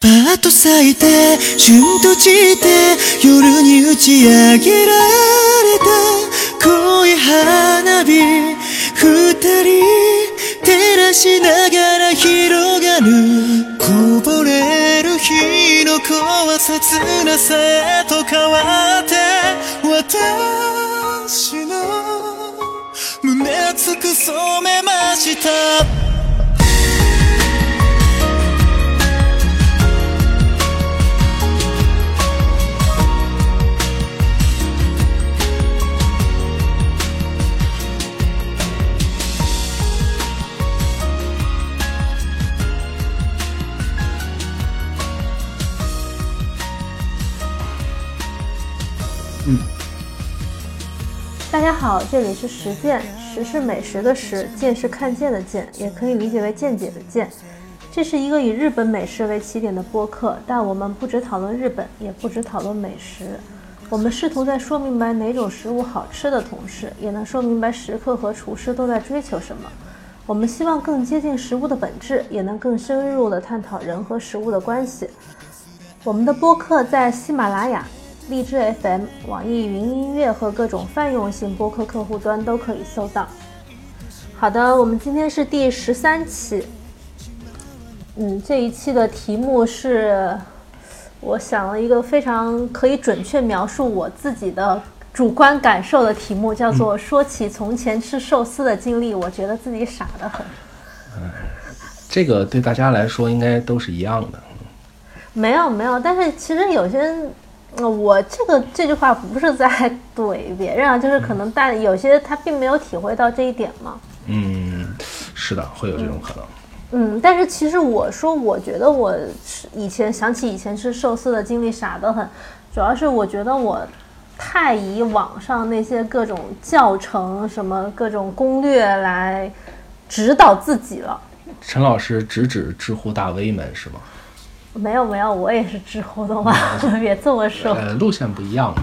パーッと咲いて旬と散って夜に打ち上げられた。恋花火二人照らしながら広がる。こぼれる日の子は切なさへと変わって私の胸熱く染めました。大家好，这里是实践，实是美食的实，见是看见的见，也可以理解为见解的见。这是一个以日本美食为起点的播客，但我们不只讨论日本，也不只讨论美食。我们试图在说明白哪种食物好吃的同时，也能说明白食客和厨师都在追求什么。我们希望更接近食物的本质，也能更深入地探讨人和食物的关系。我们的播客在喜马拉雅。荔枝 FM、网易云音乐和各种泛用性播客客户端都可以搜到。好的，我们今天是第十三期。嗯，这一期的题目是，我想了一个非常可以准确描述我自己的主观感受的题目，叫做“说起从前吃寿司的经历，我觉得自己傻得很”。嗯，这个对大家来说应该都是一样的。没有没有，但是其实有些。我这个这句话不是在怼别人啊，就是可能大有些他并没有体会到这一点嘛。嗯，是的，会有这种可能。嗯，但是其实我说，我觉得我以前想起以前吃寿司的经历傻得很，主要是我觉得我太以网上那些各种教程、什么各种攻略来指导自己了。陈老师直指知乎大 V 们是吗？没有没有，我也是吃活动啊，别这么说。呃，路线不一样嘛。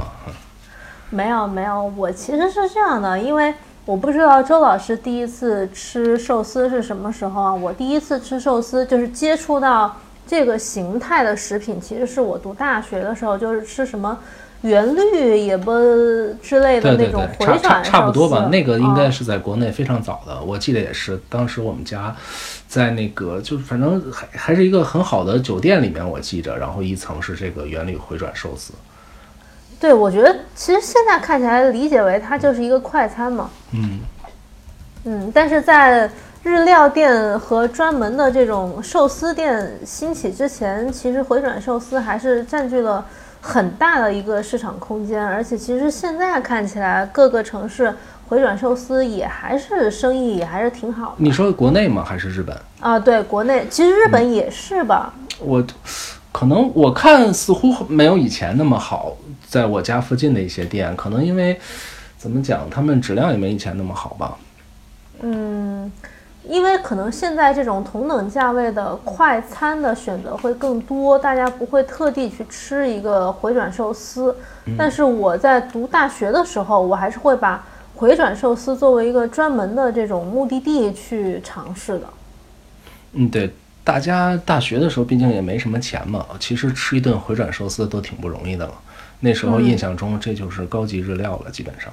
没有没有，我其实是这样的，因为我不知道周老师第一次吃寿司是什么时候啊？我第一次吃寿司就是接触到这个形态的食品，其实是我读大学的时候，就是吃什么。原绿也不之类的那种回转差不多吧，那个应该是在国内非常早的，我记得也是。当时我们家在那个，就反正还还是一个很好的酒店里面，我记着，然后一层是这个原绿回转寿司。对，我觉得其实现在看起来理解为它就是一个快餐嘛。嗯嗯，但是在日料店和专门的这种寿司店兴起之前，其实回转寿司还是占据了。很大的一个市场空间，而且其实现在看起来，各个城市回转寿司也还是生意也还是挺好的。你说国内吗？还是日本？啊，对，国内其实日本也是吧。我可能我看似乎没有以前那么好，在我家附近的一些店，可能因为怎么讲，他们质量也没以前那么好吧。嗯。因为可能现在这种同等价位的快餐的选择会更多，大家不会特地去吃一个回转寿司。但是我在读大学的时候，我还是会把回转寿司作为一个专门的这种目的地去尝试的。嗯，对，大家大学的时候毕竟也没什么钱嘛，其实吃一顿回转寿司都挺不容易的了。那时候印象中这就是高级日料了，基本上。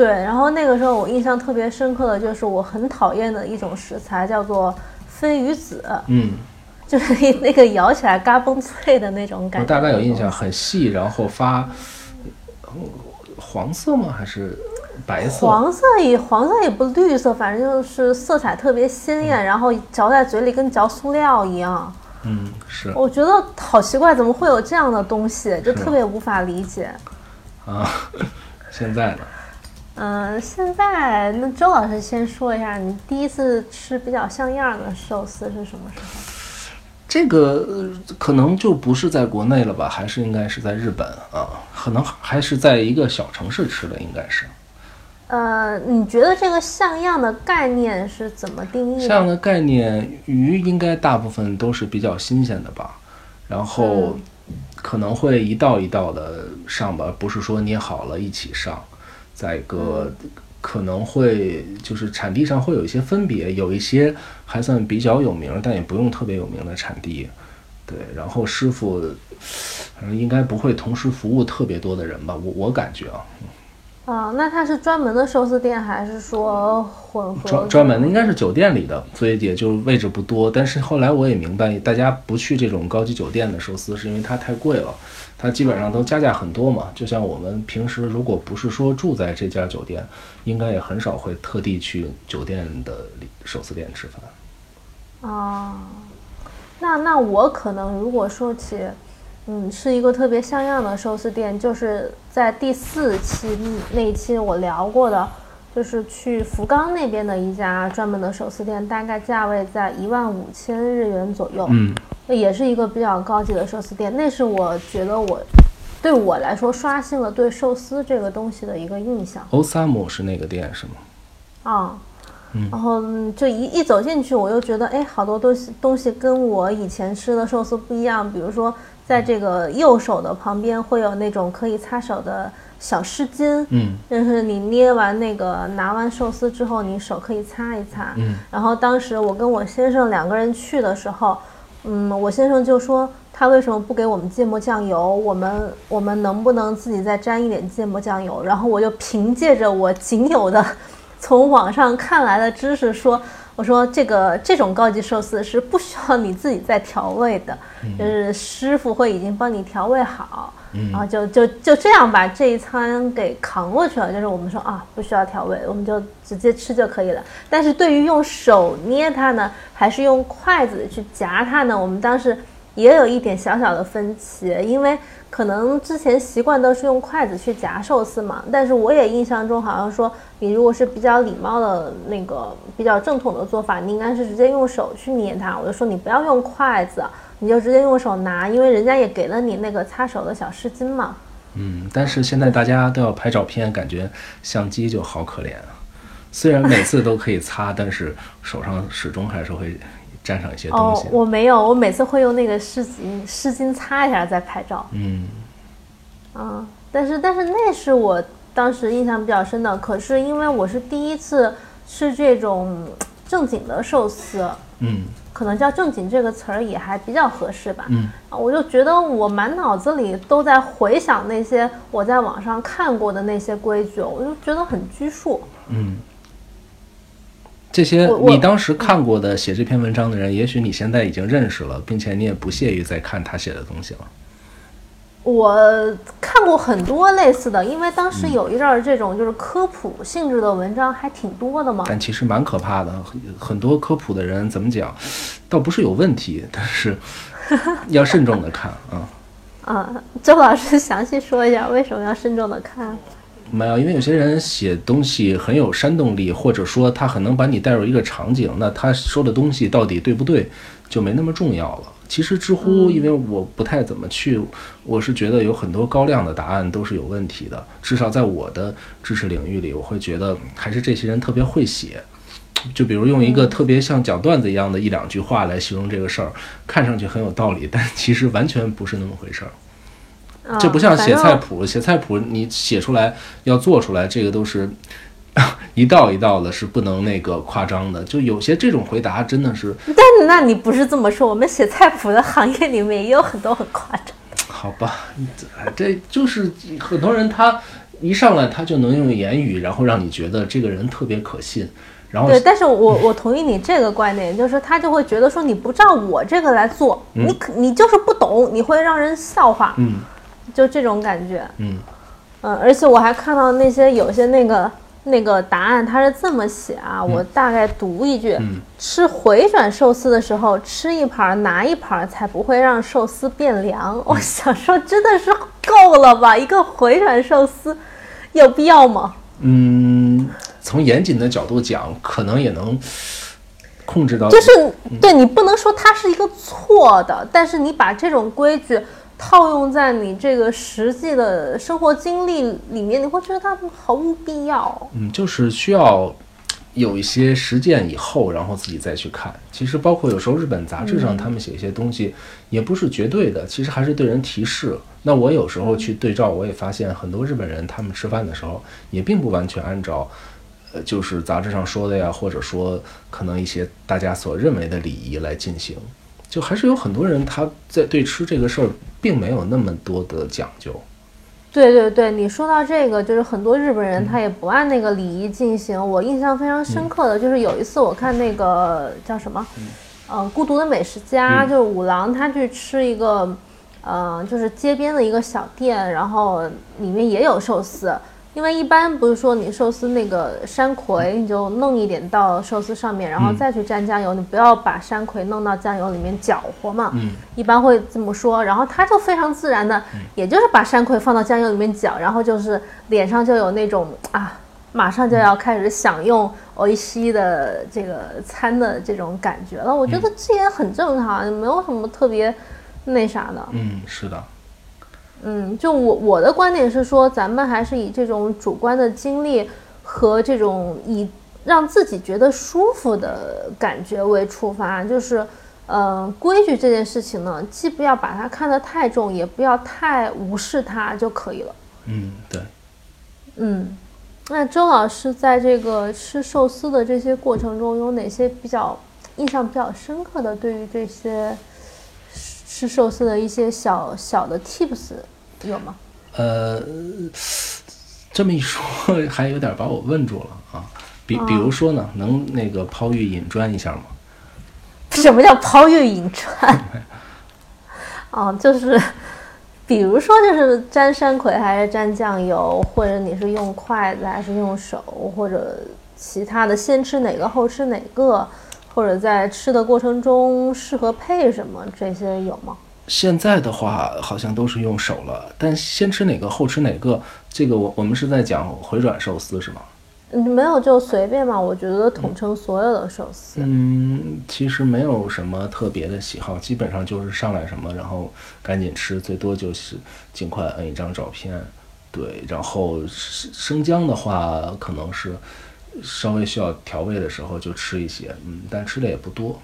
对，然后那个时候我印象特别深刻的就是我很讨厌的一种食材，叫做飞鱼子。嗯，就是那个咬起来嘎嘣脆的那种感觉。我大概有印象，很细，然后发黄色吗？还是白色？黄色也黄色也不绿色，反正就是色彩特别鲜艳，然后嚼在嘴里跟嚼塑料一样。嗯，是。我觉得好奇怪，怎么会有这样的东西？就特别无法理解。啊，现在呢？嗯，现在那周老师先说一下，你第一次吃比较像样的寿司是什么时候？这个可能就不是在国内了吧，还是应该是在日本啊？可能还是在一个小城市吃的，应该是。呃，你觉得这个像样的概念是怎么定义？像样的概念，鱼应该大部分都是比较新鲜的吧，然后可能会一道一道的上吧，不是说捏好了一起上。再一个，可能会就是产地上会有一些分别，有一些还算比较有名，但也不用特别有名的产地，对，然后师傅，反正应该不会同时服务特别多的人吧，我我感觉啊，啊，那它是专门的寿司店，还是说混合？专专门的应该是酒店里的，所以也就位置不多。但是后来我也明白，大家不去这种高级酒店的寿司，是因为它太贵了，它基本上都加价很多嘛。就像我们平时如果不是说住在这家酒店，应该也很少会特地去酒店的里寿司店吃饭。啊，那那我可能如果说起，嗯，是一个特别像样的寿司店，就是在第四期那一期我聊过的，就是去福冈那边的一家专门的寿司店，大概价位在一万五千日元左右，嗯，那也是一个比较高级的寿司店。那是我觉得我对我来说刷新了对寿司这个东西的一个印象。欧萨姆是那个店是吗？啊，然后嗯就一一走进去，我又觉得，哎，好多东西东西跟我以前吃的寿司不一样。比如说，在这个右手的旁边会有那种可以擦手的小湿巾，嗯，就是你捏完那个拿完寿司之后，你手可以擦一擦。嗯，然后当时我跟我先生两个人去的时候，嗯，我先生就说他为什么不给我们芥末酱油？我们我们能不能自己再沾一点芥末酱油？然后我就凭借着我仅有的从网上看来的知识说，我说这个这种高级寿司是不需要你自己再调味的，就是师傅会已经帮你调味好，然后就就就这样把这一餐给扛过去了。就是我们说啊，不需要调味，我们就直接吃就可以了。但是对于用手捏它呢，还是用筷子去夹它呢，我们当时也有一点小小的分歧，因为可能之前习惯都是用筷子去夹寿司嘛，但是我也印象中好像说，你如果是比较礼貌的那个比较正统的做法，你应该是直接用手去捏它。我就说你不要用筷子，你就直接用手拿，因为人家也给了你那个擦手的小湿巾嘛。嗯，但是现在大家都要拍照片，感觉相机就好可怜啊。虽然每次都可以擦，但是手上始终还是会沾上一些东哦西。，我没有，我每次会用那个湿巾湿巾擦一下再拍照。嗯，啊，但是但是那是我当时印象比较深的。可是因为我是第一次吃这种正经的寿司，嗯可能叫正经这个词儿也还比较合适吧。嗯啊，我就觉得我满脑子里都在回想那些我在网上看过的那些规矩，我就觉得很拘束。嗯，这些你当时看过的写这篇文章的人，也许你现在已经认识了，并且你也不屑于再看他写的东西了。我看过很多类似的，因为当时有一阵儿这种就是科普性质的文章还挺多的嘛。但其实蛮可怕的，很很多科普的人怎么讲，倒不是有问题，但是 要慎重的看啊。啊，周老师详细说一下为什么要慎重的看？没有，因为有些人写东西很有煽动力，或者说他很能把你带入一个场景，那他说的东西到底对不对，就没那么重要了。其实知乎，因为我不太怎么去，我是觉得有很多高亮的答案都是有问题的。至少在我的知识领域里，我会觉得还是这些人特别会写。就比如用一个特别像讲段子一样的一两句话来形容这个事儿，看上去很有道理，但其实完全不是那么回事儿。啊、这不像写菜谱，写菜谱你写出来要做出来，这个都是 一道一道的，是不能那个夸张的。就有些这种回答真的是但那你不是这么说，我们写菜谱的行业里面也有很多很夸张。好吧，这这就是很多人他一上来他就能用言语，然后让你觉得这个人特别可信，然后对，但是我我同意你这个观点，就是他就会觉得说你不照我这个来做，你可你就是不懂，你会让人笑话，嗯就这种感觉。嗯嗯，而且我还看到那些有些那个那个答案，它是这么写啊，我大概读一句：嗯吃回转寿司的时候，吃一盘儿拿一盘儿，才不会让寿司变凉。我想说，真的是够了吧？一个回转寿司，有必要吗？嗯，从严谨的角度讲，可能也能控制到，就是对你不能说它是一个错的，但是你把这种规矩套用在你这个实际的生活经历里面，你会觉得它毫无必要。嗯，就是需要有一些实践以后，然后自己再去看。其实包括有时候日本杂志上他们写一些东西，也不是绝对的，其实还是对人提示。那我有时候去对照，我也发现很多日本人他们吃饭的时候也并不完全按照。呃，就是杂志上说的呀，或者说可能一些大家所认为的礼仪来进行，就还是有很多人他在对吃这个事儿并没有那么多的讲究。对对对，你说到这个，就是很多日本人他也不按那个礼仪进行。我印象非常深刻的就是有一次我看那个叫什么，呃，孤独的美食家，就是五郎，他去吃一个，呃，就是街边的一个小店，然后里面也有寿司。因为一般不是说你寿司那个山葵，你就弄一点到寿司上面，然后再去蘸酱油，你不要把山葵弄到酱油里面搅和嘛。嗯，一般会这么说。然后他就非常自然的，也就是把山葵放到酱油里面搅，然后就是脸上就有那种啊，马上就要开始享用欧一西的这个餐的这种感觉了。我觉得这也很正常，没有什么特别那啥的。嗯，是的。嗯，就我我的观点是说，咱们还是以这种主观的经历和这种以让自己觉得舒服的感觉为出发。就是，嗯，规矩这件事情呢，既不要把它看得太重，也不要太无视它就可以了。嗯，对。嗯，那周老师在这个吃寿司的这些过程中，有哪些比较印象比较深刻的？对于这些。吃寿司的一些小小的 tips 有吗？呃，这么一说，还有点把我问住了啊。比比如说呢，能那个抛玉引砖一下吗？什么叫抛玉引砖？哦，就是，比如说，就是沾山葵还是沾酱油，或者你是用筷子还是用手，或者其他的，先吃哪个后吃哪个。或者在吃的过程中适合配什么这些有吗？现在的话好像都是用手了，但先吃哪个后吃哪个，这个我我们是在讲回转寿司是吗？嗯，没有就随便嘛，我觉得统称所有的寿司。嗯，其实没有什么特别的喜好，基本上就是上来什么，然后赶紧吃，最多就是尽快摁一张照片。对，然后生姜的话可能是。稍微需要调味的时候就吃一些，嗯，但吃的也不多。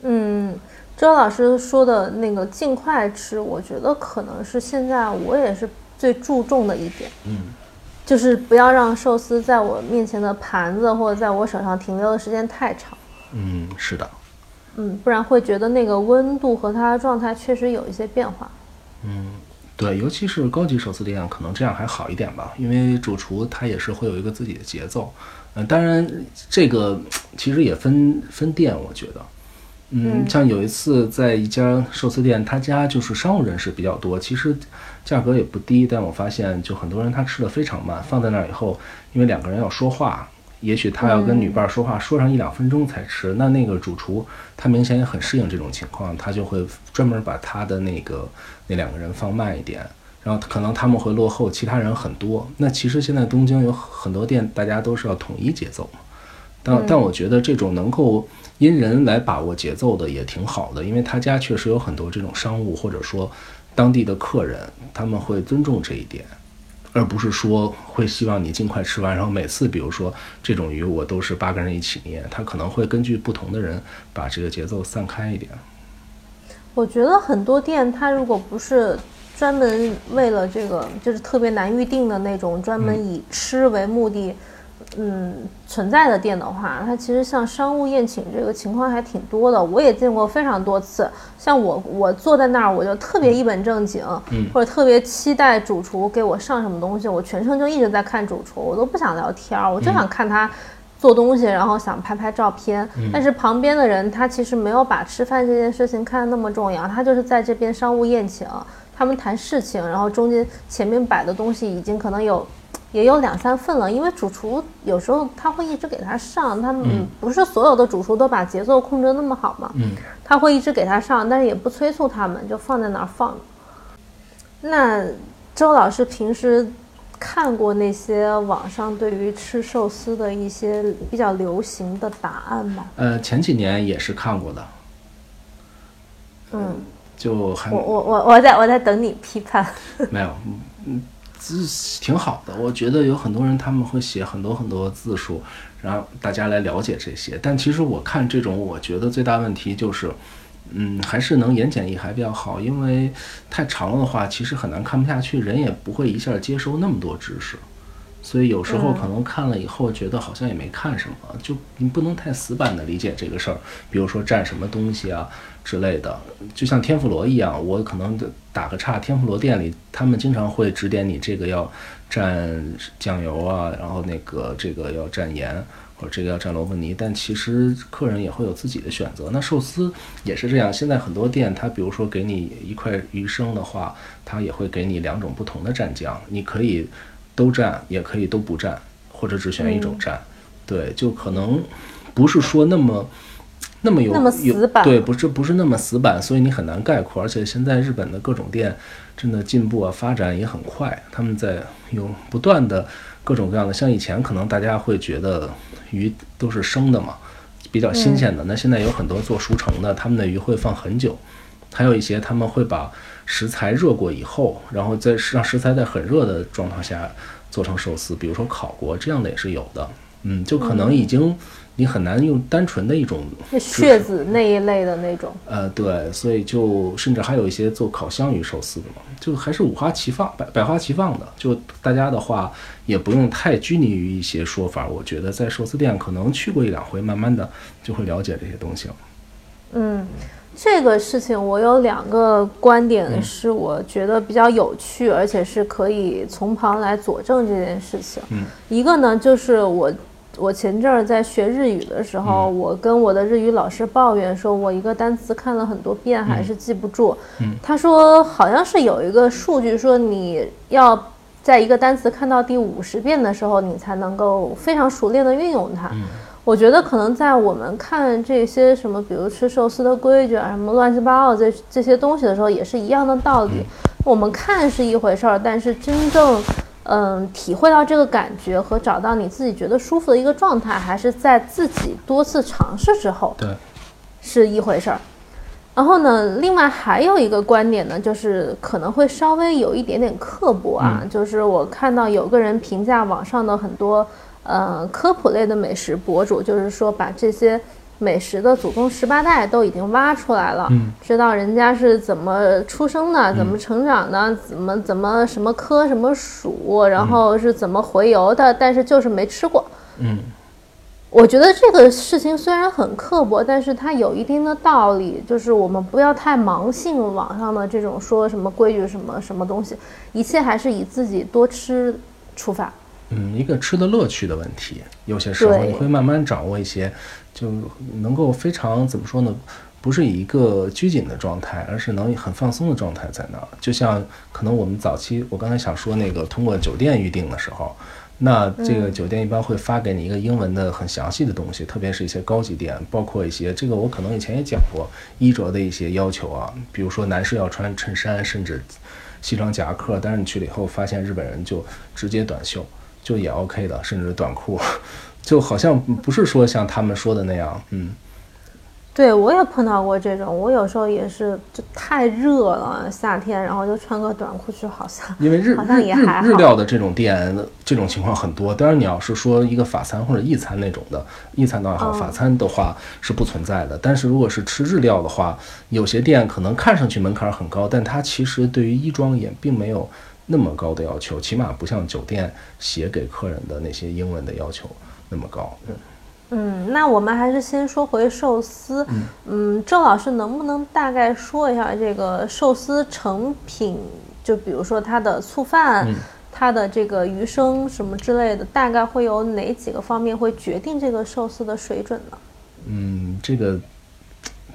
嗯，周老师说的那个尽快吃，我觉得可能是现在我也是最注重的一点。嗯，就是不要让寿司在我面前的盘子或者在我手上停留的时间太长。嗯，是的。嗯，不然会觉得那个温度和它的状态确实有一些变化。嗯。对，尤其是高级寿司店，可能这样还好一点吧，因为主厨他也是会有一个自己的节奏。嗯，当然这个其实也分分店，我觉得，嗯，像有一次在一家寿司店，他家就是商务人士比较多，其实价格也不低，但我发现就很多人他吃的非常慢，放在那儿以后，因为两个人要说话。也许他要跟女伴说话，说上一两分钟才吃。那那个主厨他明显也很适应这种情况，他就会专门把他的那个那两个人放慢一点，然后可能他们会落后其他人很多。那其实现在东京有很多店，大家都是要统一节奏嘛。但但我觉得这种能够因人来把握节奏的也挺好的，因为他家确实有很多这种商务或者说当地的客人，他们会尊重这一点。而不是说会希望你尽快吃完，然后每次比如说这种鱼我都是八个人一起捏，他可能会根据不同的人把这个节奏散开一点。我觉得很多店，它如果不是专门为了这个，就是特别难预定的那种，专门以吃为目的。嗯，存在的店的话，它其实像商务宴请这个情况还挺多的，我也见过非常多次。像我，我坐在那儿，我就特别一本正经，或者特别期待主厨给我上什么东西，我全程就一直在看主厨，我都不想聊天，我就想看他做东西，然后想拍拍照片。但是旁边的人，他其实没有把吃饭这件事情看得那么重要，他就是在这边商务宴请，他们谈事情，然后中间前面摆的东西已经可能有。也有两三份了，因为主厨有时候他会一直给他上，他们不是所有的主厨都把节奏控制那么好嘛，嗯，他会一直给他上，但是也不催促他们，就放在那儿放。那周老师平时看过那些网上对于吃寿司的一些比较流行的答案吗？呃，前几年也是看过的，嗯，就还我我我我在我在等你批判，没有，嗯。字挺好的，我觉得有很多人他们会写很多很多字数，然后大家来了解这些。但其实我看这种，我觉得最大问题就是，嗯，还是能言简意赅比较好，因为太长了的话，其实很难看不下去，人也不会一下接收那么多知识。所以有时候可能看了以后觉得好像也没看什么，就你不能太死板的理解这个事儿。比如说占什么东西啊之类的，就像天妇罗一样，我可能打个岔，天妇罗店里他们经常会指点你这个要蘸酱油啊，然后那个这个要蘸盐。或者这个要蘸萝卜泥，但其实客人也会有自己的选择。那寿司也是这样，现在很多店，它比如说给你一块鱼生的话，它也会给你两种不同的蘸酱，你可以都蘸，也可以都不蘸，或者只选一种蘸。对，就可能不是说那么那么有那么死板，对，不是不是那么死板，所以你很难概括。而且现在日本的各种店真的进步啊，发展也很快，他们在有不断的各种各样的，像以前可能大家会觉得。鱼都是生的嘛，比较新鲜的。那现在有很多做熟成的，他们的鱼会放很久。还有一些他们会把食材热过以后，然后再让食材在很热的状态下做成寿司，比如说烤过，这样的也是有的。嗯，就可能已经。你很难用单纯的一种血子那一类的那种，呃，对，所以就甚至还有一些做烤香鱼寿司的嘛，就还是五花齐放、百百花齐放的。就大家的话也不用太拘泥于一些说法，我觉得在寿司店可能去过一两回，慢慢的就会了解这些东西了。嗯，这个事情我有两个观点是我觉得比较有趣，而且是可以从旁来佐证这件事情。嗯，一个呢就是我。我前阵儿在学日语的时候，我跟我的日语老师抱怨说，我一个单词看了很多遍还是记不住。他说好像是有一个数据说，你要在一个单词看到第五十遍的时候，你才能够非常熟练的运用它。我觉得可能在我们看这些什么，比如吃寿司的规矩啊，什么乱七八糟这这些东西的时候，也是一样的道理。我们看是一回事儿，但是真正。嗯，体会到这个感觉和找到你自己觉得舒服的一个状态，还是在自己多次尝试之后，对，是一回事儿。然后呢，另外还有一个观点呢，就是可能会稍微有一点点刻薄啊，就是我看到有个人评价网上的很多呃科普类的美食博主，就是说把这些。美食的祖宗十八代都已经挖出来了，知道人家是怎么出生的，怎么成长的，怎么怎么什么科什么属，然后是怎么回游的，但是就是没吃过。嗯，我觉得这个事情虽然很刻薄，但是它有一定的道理，就是我们不要太盲信网上的这种说什么规矩什么什么东西，一切还是以自己多吃出发。嗯，一个吃的乐趣的问题，有些时候你会慢慢掌握一些。就能够非常怎么说呢？不是以一个拘谨的状态，而是能很放松的状态在那儿。就像可能我们早期，我刚才想说那个通过酒店预订的时候，那这个酒店一般会发给你一个英文的很详细的东西，特别是一些高级店，包括一些这个我可能以前也讲过衣着的一些要求啊，比如说男士要穿衬衫，甚至西装夹克，但是你去了以后发现日本人就直接短袖，就也 OK 的，甚至短裤。就好像不是说像他们说的那样，嗯，对我也碰到过这种，我有时候也是就太热了，夏天，然后就穿个短裤去，好像因为日日日日料的这种店，这种情况很多。当然，你要是说一个法餐或者意餐那种的，意餐倒好，法餐的话是不存在的。但是如果是吃日料的话，有些店可能看上去门槛很高，但它其实对于衣装也并没有那么高的要求，起码不像酒店写给客人的那些英文的要求。那么高，嗯嗯，那我们还是先说回寿司，嗯，郑老师能不能大概说一下这个寿司成品，就比如说它的醋饭，它的这个鱼生什么之类的，大概会有哪几个方面会决定这个寿司的水准呢？嗯，这个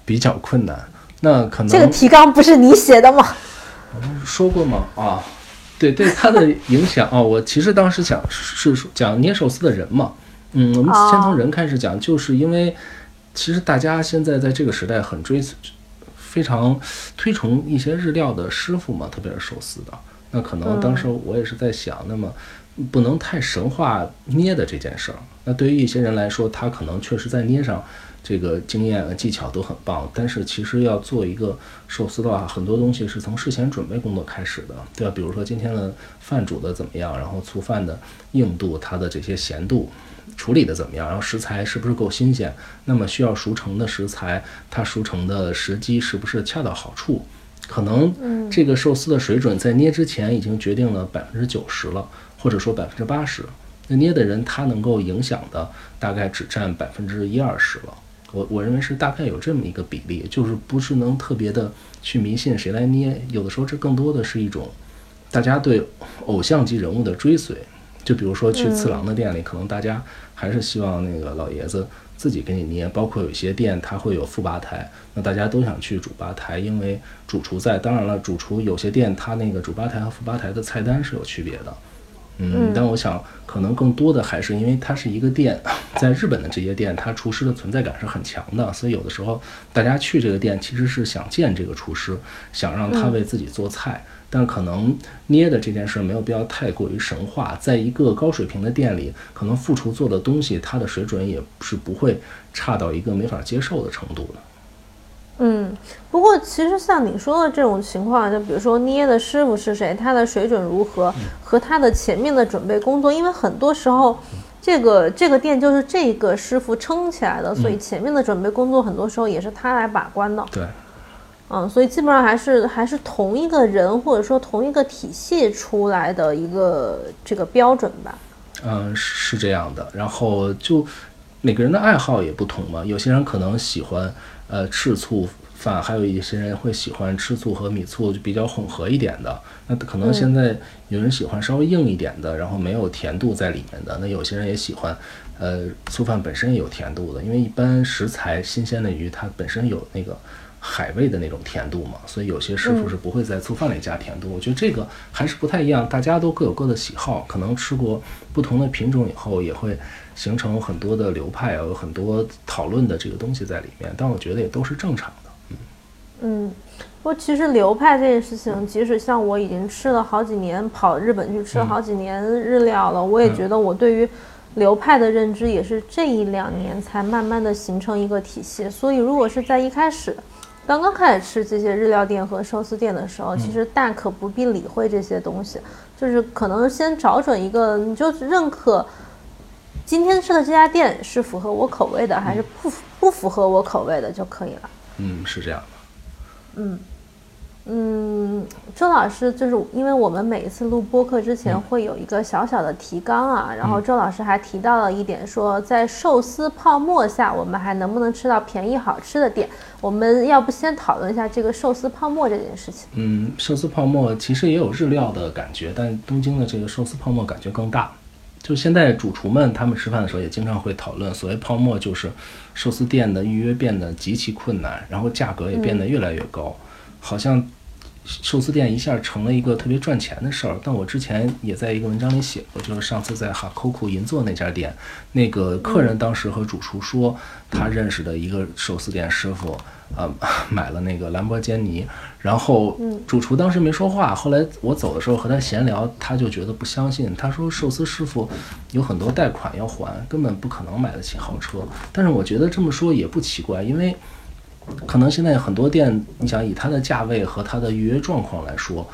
比较困难，那可能这个提纲不是你写的吗？说过吗？啊，对对，它的影响啊，我其实当时讲是讲捏寿司的人嘛。嗯，我们先从人开始讲，就是因为其实大家现在在这个时代很追，非常推崇一些日料的师傅嘛，特别是寿司的。那可能当时我也是在想，那么不能太神话捏的这件事儿。那对于一些人来说，他可能确实在捏上这个经验技巧都很棒，但是其实要做一个寿司的话，很多东西是从事前准备工作开始的，对吧？比如说今天的饭煮的怎么样，然后醋饭的硬度，它的这些咸度。处理的怎么样？然后食材是不是够新鲜？那么需要熟成的食材，它熟成的时机是不是恰到好处？可能这个寿司的水准在捏之前已经决定了百分之九十了，或者说百分之八十。那捏的人他能够影响的大概只占百分之一二十了。我我认为是大概有这么一个比例，就是不是能特别的去迷信谁来捏，有的时候这更多的是一种大家对偶像级人物的追随。就比如说去次郎的店里，可能大家还是希望那个老爷子自己给你捏，包括有些店它会有副吧台，那大家都想去主吧台，因为主厨在。当然了，主厨有些店它那个主吧台和副吧台的菜单是有区别的。嗯，但我想可能更多的还是因为它是一个店，在日本的这些店，它厨师的存在感是很强的，所以有的时候大家去这个店其实是想见这个厨师，想让他为自己做菜。但可能捏的这件事没有必要太过于神话，在一个高水平的店里，可能副厨做的东西，它的水准也是不会差到一个没法接受的程度的。嗯，不过其实像你说的这种情况，就比如说捏的师傅是谁，他的水准如何，和他的前面的准备工作，因为很多时候，这个这个店就是这个师傅撑起来的，所以前面的准备工作很多时候也是他来把关的。对，嗯，所以基本上还是还是同一个人或者说同一个体系出来的一个这个标准吧。嗯，是这样的。然后就每个人的爱好也不同嘛，有些人可能喜欢。呃，赤醋饭，还有一些人会喜欢吃醋和米醋就比较混合一点的。那可能现在有人喜欢稍微硬一点的，然后没有甜度在里面的。那有些人也喜欢，呃，醋饭本身有甜度的，因为一般食材新鲜的鱼它本身有那个海味的那种甜度嘛，所以有些师傅是不会在醋饭里加甜度。我觉得这个还是不太一样，大家都各有各的喜好，可能吃过不同的品种以后也会。形成很多的流派，有很多讨论的这个东西在里面，但我觉得也都是正常的。嗯嗯，不过其实流派这件事情，即使像我已经吃了好几年，跑日本去吃了好几年日料了，我也觉得我对于流派的认知也是这一两年才慢慢的形成一个体系。所以如果是在一开始刚刚开始吃这些日料店和寿司店的时候，其实大可不必理会这些东西，就是可能先找准一个，你就认可。今天吃的这家店是符合我口味的，还是不不符合我口味的就可以了。嗯，是这样的。嗯嗯，周老师，就是因为我们每一次录播客之前会有一个小小的提纲啊，然后周老师还提到了一点，说在寿司泡沫下，我们还能不能吃到便宜好吃的店？我们要不先讨论一下这个寿司泡沫这件事情？嗯，寿司泡沫其实也有日料的感觉，但东京的这个寿司泡沫感觉更大。就现在，主厨们他们吃饭的时候也经常会讨论，所谓泡沫就是寿司店的预约变得极其困难，然后价格也变得越来越高，好像寿司店一下成了一个特别赚钱的事儿。但我之前也在一个文章里写过，就是上次在哈扣库银座那家店，那个客人当时和主厨说，他认识的一个寿司店师傅。呃，买了那个兰博基尼，然后主厨当时没说话。后来我走的时候和他闲聊，他就觉得不相信。他说寿司师傅有很多贷款要还，根本不可能买得起豪车。但是我觉得这么说也不奇怪，因为可能现在很多店，你想以它的价位和它的预约状况来说，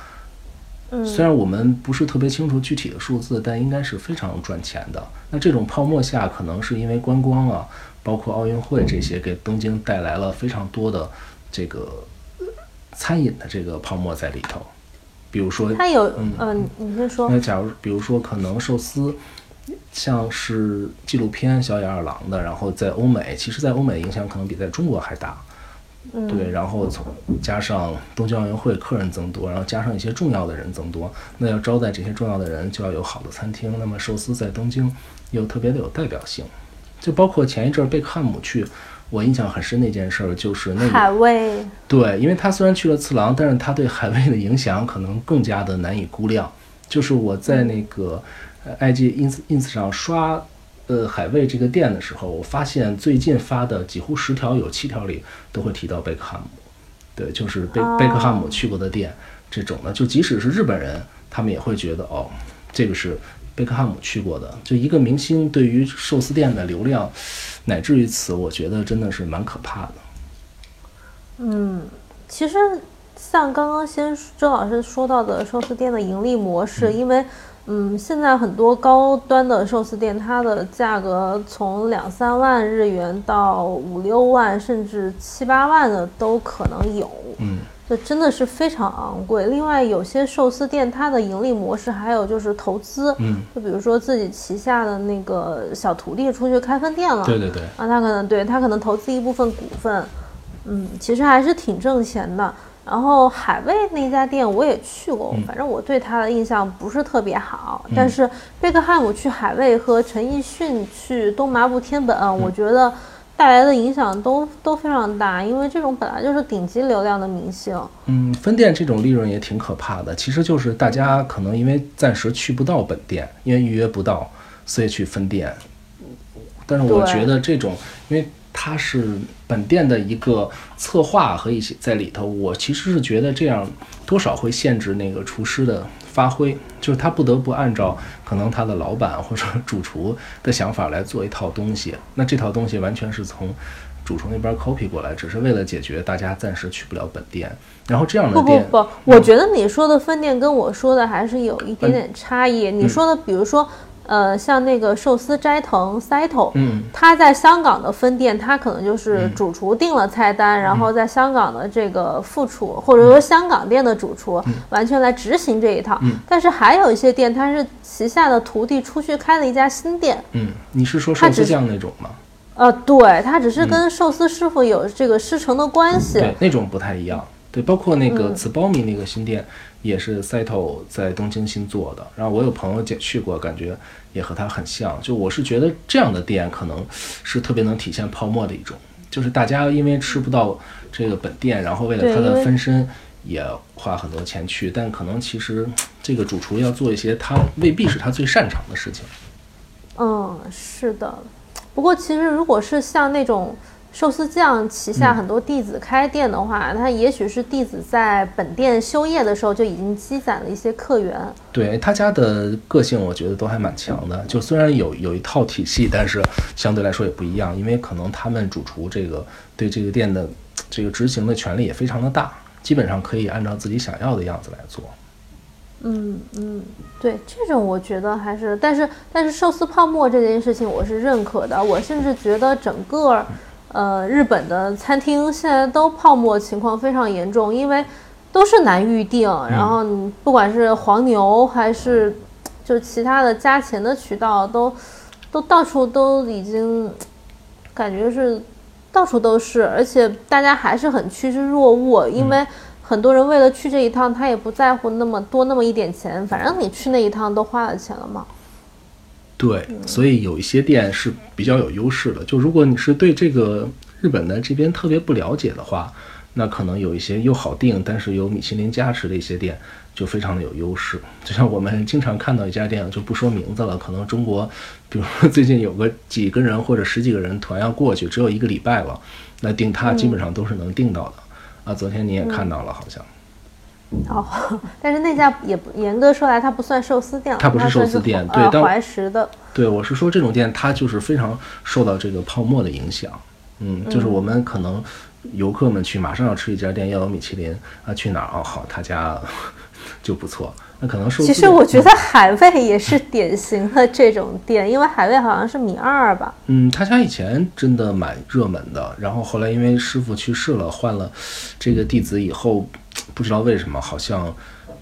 虽然我们不是特别清楚具体的数字，但应该是非常赚钱的。那这种泡沫下，可能是因为观光啊。包括奥运会这些给东京带来了非常多的这个餐饮的这个泡沫在里头，比如说它有嗯，你先说。那假如比如说可能寿司，像是纪录片小野二郎的，然后在欧美，其实在欧美影响可能比在中国还大。嗯，对，然后从加上东京奥运会客人增多，然后加上一些重要的人增多，那要招待这些重要的人，就要有好的餐厅。那么寿司在东京又特别的有代表性。就包括前一阵贝克汉姆去，我印象很深那件事儿，就是那个海味。对，因为他虽然去了次郎，但是他对海味的影响可能更加的难以估量。就是我在那个 IG ins ins 上刷呃海味这个店的时候，我发现最近发的几乎十条有七条里都会提到贝克汉姆。对，就是贝贝克汉姆去过的店这种呢，就即使是日本人，他们也会觉得哦，这个是。贝克汉姆去过的，就一个明星对于寿司店的流量，乃至于此，我觉得真的是蛮可怕的。嗯，其实像刚刚先周老师说到的寿司店的盈利模式，因为嗯，现在很多高端的寿司店，它的价格从两三万日元到五六万，甚至七八万的都可能有。嗯，就真的是非常昂贵。另外，有些寿司店它的盈利模式还有就是投资，嗯，就比如说自己旗下的那个小徒弟出去开分店了，对对对，啊，他可能对他可能投资一部分股份，嗯，其实还是挺挣钱的。然后海味那家店我也去过，嗯反正我对他的印象不是特别好。但是贝克汉姆去海味和陈奕迅去东麻布天本，嗯我觉得带来的影响都都非常大，因为这种本来就是顶级流量的明星。嗯，分店这种利润也挺可怕的。其实就是大家可能因为暂时去不到本店，因为预约不到，所以去分店。但是我觉得这种，因为它是本店的一个策划和一些在里头，我其实是觉得这样多少会限制那个厨师的发挥，就是他不得不按照可能他的老板或者主厨的想法来做一套东西。那这套东西完全是从主厨那边 copy 过来，只是为了解决大家暂时去不了本店。然后这样的不不店，不，我觉得你说的分店跟我说的还是有一点点差异。你说的，比如说，呃，像那个寿司斋藤 Saito，嗯，他在香港的分店，他可能就是主厨定了菜单，然后在香港的这个副厨或者说香港店的主厨完全来执行这一套。但是还有一些店，他是旗下的徒弟出去开了一家新店，嗯，你是说寿司酱那种吗？呃，对，他只是跟寿司师傅有这个师承的关系。对，那种不太一样。对，包括那个嗯紫苞米那个新店，也是 Saito 在东京新做的。然后我有朋友也去过，感觉也和它很像。就我是觉得这样的店可能是特别能体现泡沫的一种，就是大家因为吃不到这个本店，然后为了它的分身也花很多钱去，但可能其实这个主厨要做一些他未必是他最擅长的事情。嗯，是的。不过其实如果是像那种寿司酱旗下很多弟子开店的话，他也许是弟子在本店休业的时候就已经积攒了一些客源。对他家的个性，我觉得都还蛮强的。就虽然有有一套体系，但是相对来说也不一样，因为可能他们主厨这个对这个店的这个执行的权力也非常的大，基本上可以按照自己想要的样子来做。嗯嗯，对，这种我觉得还是，但是但是寿司泡沫这件事情我是认可的，我甚至觉得整个呃日本的餐厅现在都泡沫情况非常严重，因为都是难预定，然后你不管是黄牛还是就其他的加钱的渠道，都都到处都已经感觉是到处都是，而且大家还是很趋之若鹜，因为很多人为了去这一趟，他也不在乎那么多那么一点钱，反正你去那一趟都花了钱了嘛。对，所以有一些店是比较有优势的。就如果你是对这个日本的这边特别不了解的话，那可能有一些又好订，但是有米其林加持的一些店就非常的有优势。就像我们经常看到一家店，就不说名字了，可能中国，比如说最近有个几个人或者十几个人团要过去，只有一个礼拜了，那订它基本上都是能订到的。啊，昨天你也看到了，好像。哦，但是那家也不严格说来，它不算寿司店了，它不是寿司店对但怀石的。对，我是说这种店它就是非常受到这个泡沫的影响。嗯，就是我们可能游客们去马上要吃一家店，要有米其林啊，去哪儿哦好，他家 就不错。那可能寿司其实我觉得海味也是典型的这种店，因为海味好像是米二吧。嗯，他家以前真的蛮热门的，然后后来因为师傅去世了，换了这个弟子以后，不知道为什么好像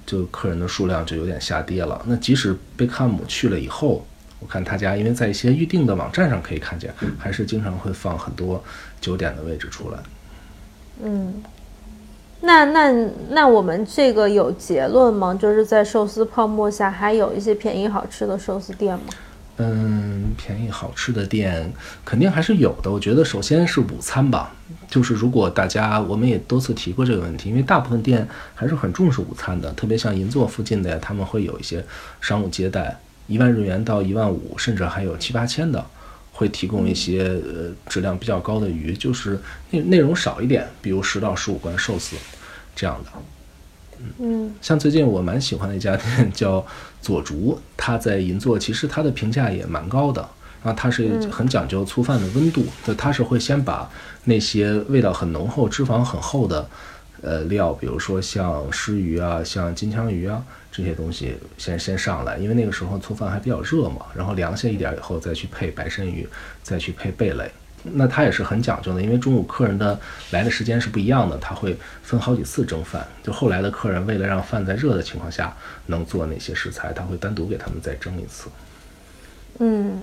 就客人的数量就有点下跌了。那即使贝克汉姆去了以后，我看他家因为在一些预定的网站上可以看见，还是经常会放很多九点的位置出来。嗯，那那那我们这个有结论吗？就是在寿司泡沫下，还有一些便宜好吃的寿司店吗？嗯，便宜好吃的店肯定还是有的。我觉得首先是午餐吧，就是如果大家我们也多次提过这个问题，因为大部分店还是很重视午餐的，特别像银座附近的呀，他们会有一些商务接待，一万日元到一万五，甚至还有七八千的，会提供一些呃质量比较高的鱼，就是内内容少一点，比如十到十五罐寿司这样的。嗯像最近我蛮喜欢的一家店叫左竹，他在银座，其实他的评价也蛮高的。然后它是很讲究粗饭的温度，就它是会先把那些味道很浓厚、脂肪很厚的呃料，比如说像湿鱼啊、像金枪鱼啊这些东西先先上来，因为那个时候粗饭还比较热嘛。然后凉下一点以后再去配白参鱼，再去配贝类，那他也是很讲究的，因为中午客人的来的时间是不一样的，他会分好几次蒸饭。就后来的客人为了让饭在热的情况下能做那些食材，他会单独给他们再蒸一次。嗯，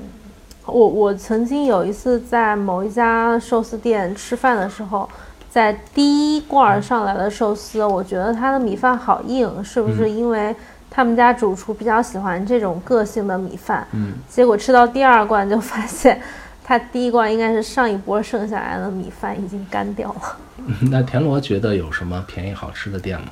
我我曾经有一次在某一家寿司店吃饭的时候，在第一罐上来的寿司，我觉得它的米饭好硬，是不是因为他们家主厨比较喜欢这种个性的米饭？嗯，结果吃到第二罐就发现，它第一罐应该是上一波剩下来的米饭已经干掉了。那田螺觉得有什么便宜好吃的店吗？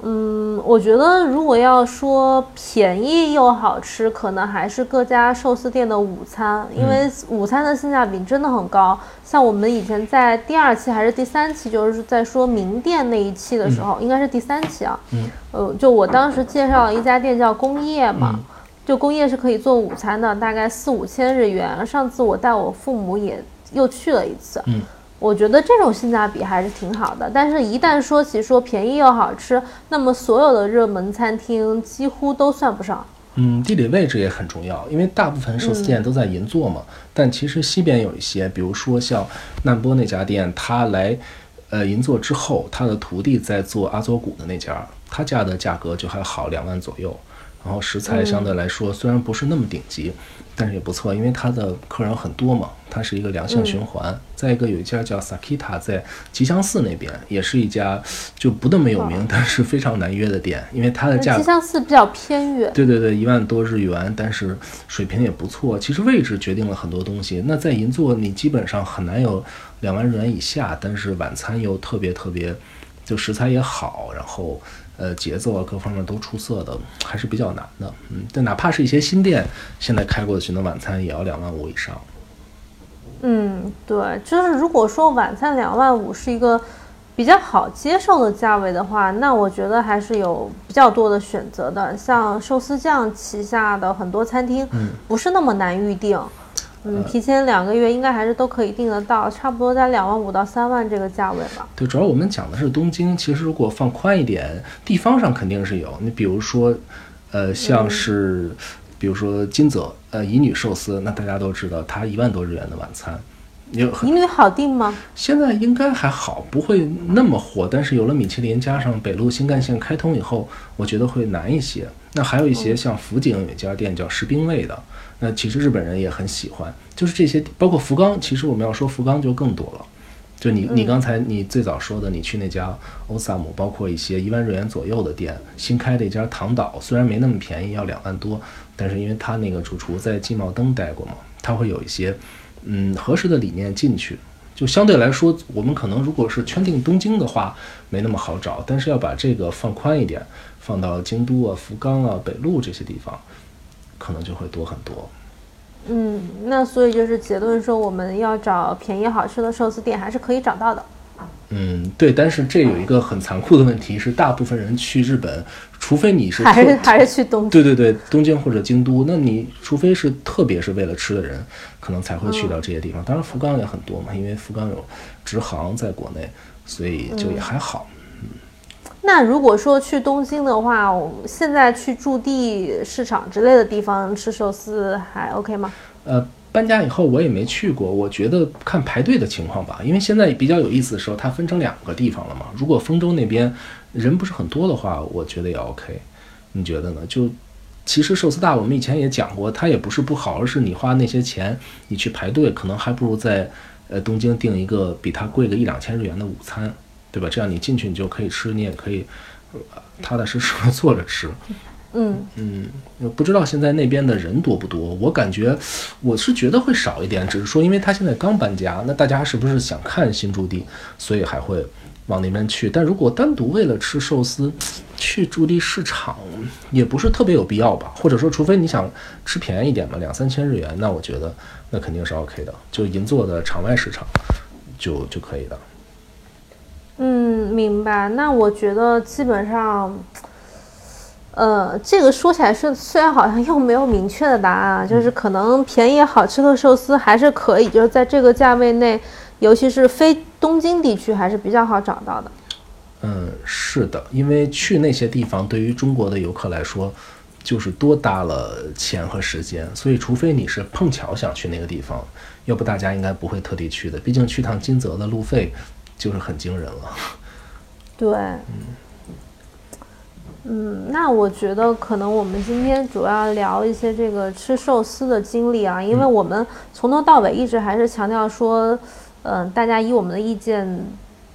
嗯，我觉得如果要说便宜又好吃，可能还是各家寿司店的午餐，因为午餐的性价比真的很高。像我们以前在第二期还是第三期，就是在说名店那一期的时候，应该是第三期啊。嗯。呃，就我当时介绍了一家店叫工业嘛，就工业是可以做午餐的，大概四五千日元。上次我带我父母也又去了一次。嗯。我觉得这种性价比还是挺好的，但是，一旦说起说便宜又好吃，那么所有的热门餐厅几乎都算不上。嗯，地理位置也很重要，因为大部分寿司店都在银座嘛。但其实西边有一些，比如说像难波那家店，他来呃银座之后，他的徒弟在做阿佐谷的那家，他家的价格就还好两万左右，然后食材相对来说虽然不是那么顶级。但是也不错，因为它的客人很多嘛，它是一个良性循环。再一个，有一家叫 Sakita 在吉祥寺那边，也是一家就不那么有名，但是非常难约的店，因为它的价格。吉祥寺比较偏远。对对对，一万多日元，但是水平也不错。其实位置决定了很多东西。那在银座，你基本上很难有两万日元以下，但是晚餐又特别特别，就食材也好，然后。呃，节奏啊，各方面都出色的，还是比较难的。嗯，但哪怕是一些新店，现在开过去的晚餐也要两万五以上。嗯，对，就是如果说晚餐两万五是一个比较好接受的价位的话，那我觉得还是有比较多的选择的。像寿司酱旗下的很多餐厅，嗯，不是那么难预定。嗯，提前两个月应该还是都可以订得到，差不多在两万五到三万这个价位吧。对，主要我们讲的是东京，其实如果放宽一点，地方上肯定是有。你比如说，呃，像是，比如说金泽，呃，乙女寿司，那大家都知道，它一万多日元的晚餐，有乙女好订吗？现在应该还好，不会那么火。但是有了米其林，加上北陆新干线开通以后，我觉得会难一些。那还有一些像福井有一家店叫石兵卫的。那其实日本人也很喜欢，就是这些，包括福冈。其实我们要说福冈就更多了，就你你刚才你最早说的，你去那家欧萨姆，包括一些一万日元左右的店，新开的一家唐岛，虽然没那么便宜，要两万多，但是因为他那个主厨在金茂登待过嘛，他会有一些嗯合适的理念进去，就相对来说，我们可能如果是圈定东京的话，没那么好找，但是要把这个放宽一点，放到京都啊、福冈啊、北陆这些地方。可能就会多很多。嗯，那所以就是结论说，我们要找便宜好吃的寿司店还是可以找到的。嗯，对，但是这有一个很残酷的问题是，大部分人去日本，除非你是还是还是去东京，对对对，东京或者京都，那你除非是特别是为了吃的人，可能才会去到这些地方。当然，福冈也很多嘛，因为福冈有直航在国内，所以就也还好。嗯那如果说去东京的话，现在去驻地市场之类的地方吃寿司还 OK 吗？呃，搬家以后我也没去过，我觉得看排队的情况吧。因为现在比较有意思的时候，它分成两个地方了嘛。如果丰州那边人不是很多的话，我觉得也 OK。你觉得呢？就其实寿司大，我们以前也讲过，它也不是不好，而是你花那些钱，你去排队，可能还不如在呃东京订一个比它贵个一两千日元的午餐。对吧？这样你进去你就可以吃，你也可以呃踏踏实实的坐着吃。嗯嗯，不知道现在那边的人多不多？我感觉我是觉得会少一点，只是说因为他现在刚搬家，那大家是不是想看新驻地，所以还会往那边去？但如果单独为了吃寿司去驻地市场，也不是特别有必要吧？或者说，除非你想吃便宜一点嘛，两三千日元，那我觉得那肯定是 OK 的，就银座的场外市场就就可以的。嗯，明白。那我觉得基本上，呃，这个说起来是虽然好像又没有明确的答案，就是可能便宜好吃的寿司还是可以，就是在这个价位内，尤其是非东京地区还是比较好找到的。嗯，是的，因为去那些地方对于中国的游客来说，就是多搭了钱和时间，所以除非你是碰巧想去那个地方，要不大家应该不会特地去的。毕竟去趟金泽的路费就是很惊人了。对，嗯，那我觉得可能我们今天主要聊一些这个吃寿司的经历啊，因为我们从头到尾一直还是强调说，嗯、大家以我们的意见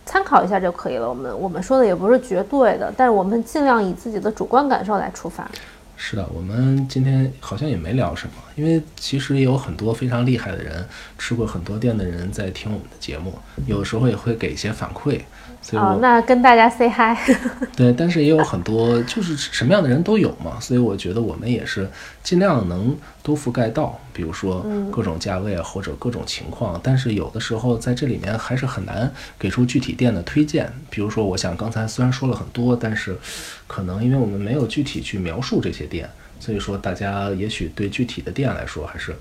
参考一下就可以了。我们我们说的也不是绝对的，但是我们尽量以自己的主观感受来出发。是的，我们今天好像也没聊什么，因为其实也有很多非常厉害的人，吃过很多店的人在听我们的节目，有时候也会给一些反馈，所以我、啊，那跟大家 say hi。对，但是也有很多就是什么样的人都有嘛，所以我觉得我们也是尽量能都覆盖到，比如说各种价位啊或者各种情况，但是有的时候在这里面还是很难给出具体店的推荐。比如说，我想刚才虽然说了很多，但是可能因为我们没有具体去描述这些店，所以说大家也许对具体的店来说还是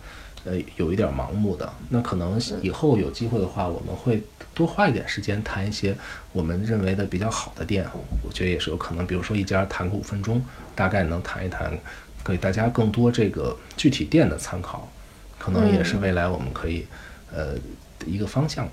呃有一点盲目的。那可能以后有机会的话，我们会多花一点时间谈一些我们认为的比较好的店，我觉得也是有可能。比如说一家谈个五分钟，大概能谈一谈，给大家更多这个具体店的参考，可能也是未来我们可以呃的一个方向吧。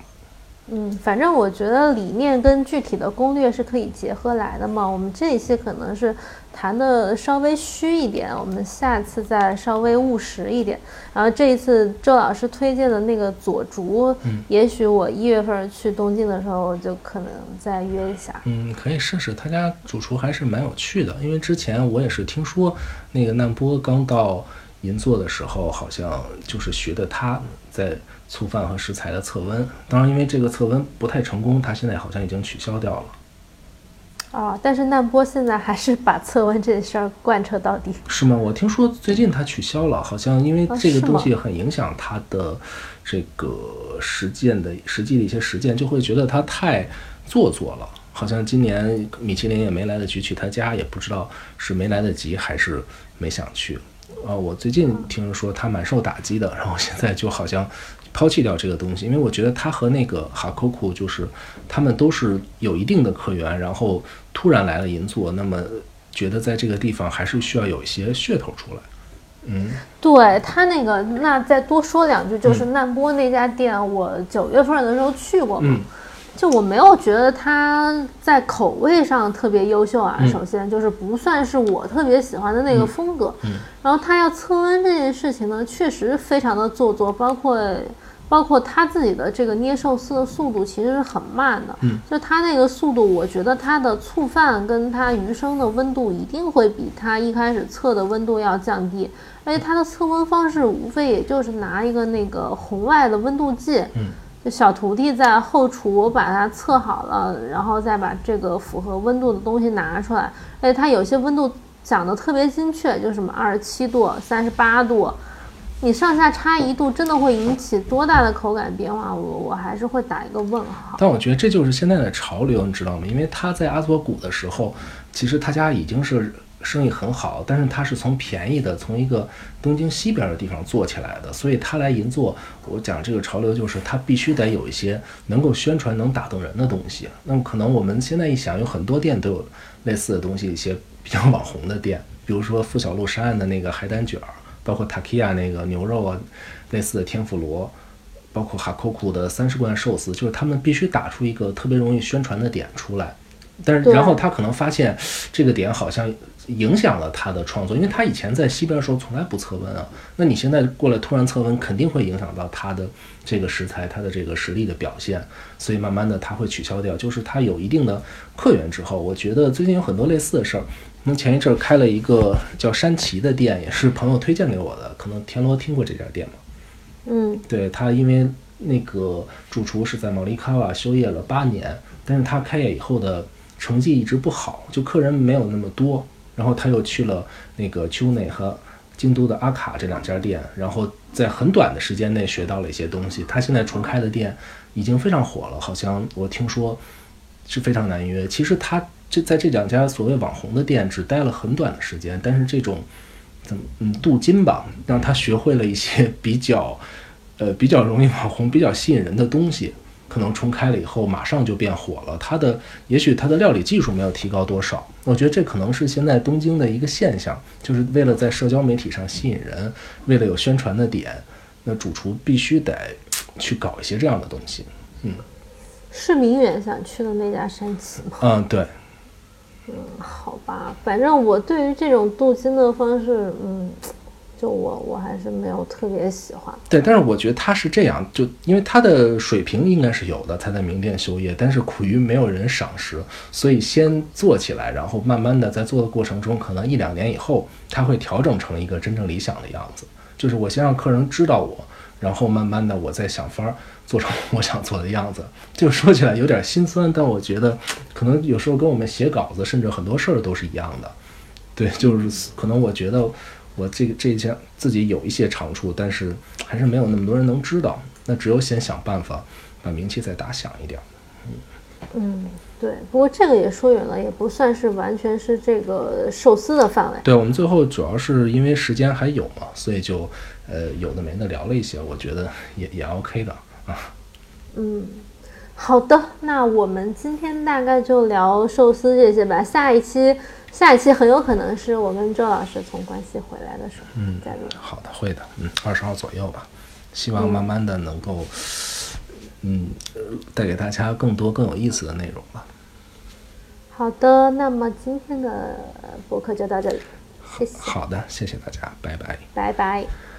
嗯，反正我觉得理念跟具体的攻略是可以结合来的嘛。我们这一期可能是谈的稍微虚一点，我们下次再稍微务实一点。然后这一次周老师推荐的那个左竹，也许我一月份去东京的时候就可能再约一下。嗯，可以试试，他家主厨还是蛮有趣的。因为之前我也是听说，那个难波刚到银座的时候，好像就是学的他在醋饭和食材的测温。当然，因为这个测温不太成功，他现在好像已经取消掉了。哦、但是难波现在还是把测温这事儿贯彻到底。是吗？我听说最近他取消了，好像因为啊这个东西很影响他的这个实践的实际的一些实践，就会觉得他太做作了。好像今年米其林也没来得及去他家，也不知道是没来得及还是没想去。啊，我最近听说他蛮受打击的，然后现在就好像抛弃掉这个东西，因为我觉得他和那个哈库库就是他们都是有一定的客源，然后突然来了银座，那么觉得在这个地方还是需要有一些噱头出来。嗯，对他那个，那再多说两句，就是难波那家店，我九月份的时候去过嘛。嗯就我没有觉得它在口味上特别优秀啊，嗯首先就是不算是我特别喜欢的那个风格。嗯然后他要测温这件事情呢，确实非常的做作，包括包括他自己的这个捏寿司的速度其实是很慢的。嗯，就他那个速度，我觉得他的醋饭跟他鱼生的温度一定会比他一开始测的温度要降低，而且他的测温方式无非也就是拿一个那个红外的温度计。小徒弟在后厨把它测好了，然后再把这个符合温度的东西拿出来。而且它有些温度讲的特别精确，就什么二十七度、三十八度，你上下差一度真的会引起多大的口感变化？我我还是会打一个问号。但我觉得这就是现在的潮流，你知道吗？因为他在阿佐谷的时候，其实他家已经是生意很好，但是他是从便宜的，从一个东京西边的地方做起来的，所以他来银座，我讲这个潮流就是他必须得有一些能够宣传、能打动人的东西。那么可能我们现在一想，有很多店都有类似的东西，一些比较网红的店，比如说富小路山岸的那个海胆卷，包括 Takia 那个牛肉啊，类似的天妇罗。包括哈扣库的三十罐寿司，就是他们必须打出一个特别容易宣传的点出来，但是然后他可能发现这个点好像影响了他的创作，因为他以前在西边的时候从来不测温啊，那你现在过来突然测温，肯定会影响到他的这个食材、他的这个实力的表现，所以慢慢的他会取消掉，就是他有一定的客源之后，我觉得最近有很多类似的事儿。那前一阵儿开了一个叫山崎的店，也是朋友推荐给我的，可能田螺听过这家店吗？嗯，对他，因为那个主厨是在毛利卡瓦休业了八年，但是他开业以后的成绩一直不好，就客人没有那么多。然后他又去了那个秋内和京都的阿卡这两家店，然后在很短的时间内学到了一些东西。他现在重开的店已经非常火了，好像我听说是非常难约。其实他这在这两家所谓网红的店只待了很短的时间，但是这种怎么嗯镀金吧，让他学会了一些比较呃比较容易网红、比较吸引人的东西。可能重开了以后马上就变火了。它的也许它的料理技术没有提高多少，我觉得这可能是现在东京的一个现象，就是为了在社交媒体上吸引人，为了有宣传的点，那主厨必须得去搞一些这样的东西。嗯是明远想去的那家山崎吗？嗯，对，嗯好吧，反正我对于这种镀金的方式，嗯，就我我还是没有特别喜欢。对，但是我觉得他是这样，就因为他的水平应该是有的，他在名店修业，但是苦于没有人赏识，所以先做起来，然后慢慢的在做的过程中，可能一两年以后，他会调整成一个真正理想的样子。就是我先让客人知道我，然后慢慢的我再想法儿做成我想做的样子。就说起来有点心酸，但我觉得可能有时候跟我们写稿子，甚至很多事儿都是一样的。对，就是可能我觉得我这个这一项自己有一些长处，但是还是没有那么多人能知道。那只有先想办法把名气再打响一点。嗯，对。不过这个也说远了，也不算是完全是这个寿司的范围。对我们最后主要是因为时间还有嘛，所以就呃有的没的聊了一些，我觉得也也 OK 的啊。嗯，好的，那我们今天大概就聊寿司这些吧。下一期，下一期很有可能是我跟周老师从关西回来的时候，嗯再录。好的，会的，嗯，二十号左右吧，希望慢慢的能够，嗯，呃带给大家更多更有意思的内容吧。好的，那么今天的博客就到这里，谢谢，好的，谢谢大家，拜拜。拜拜。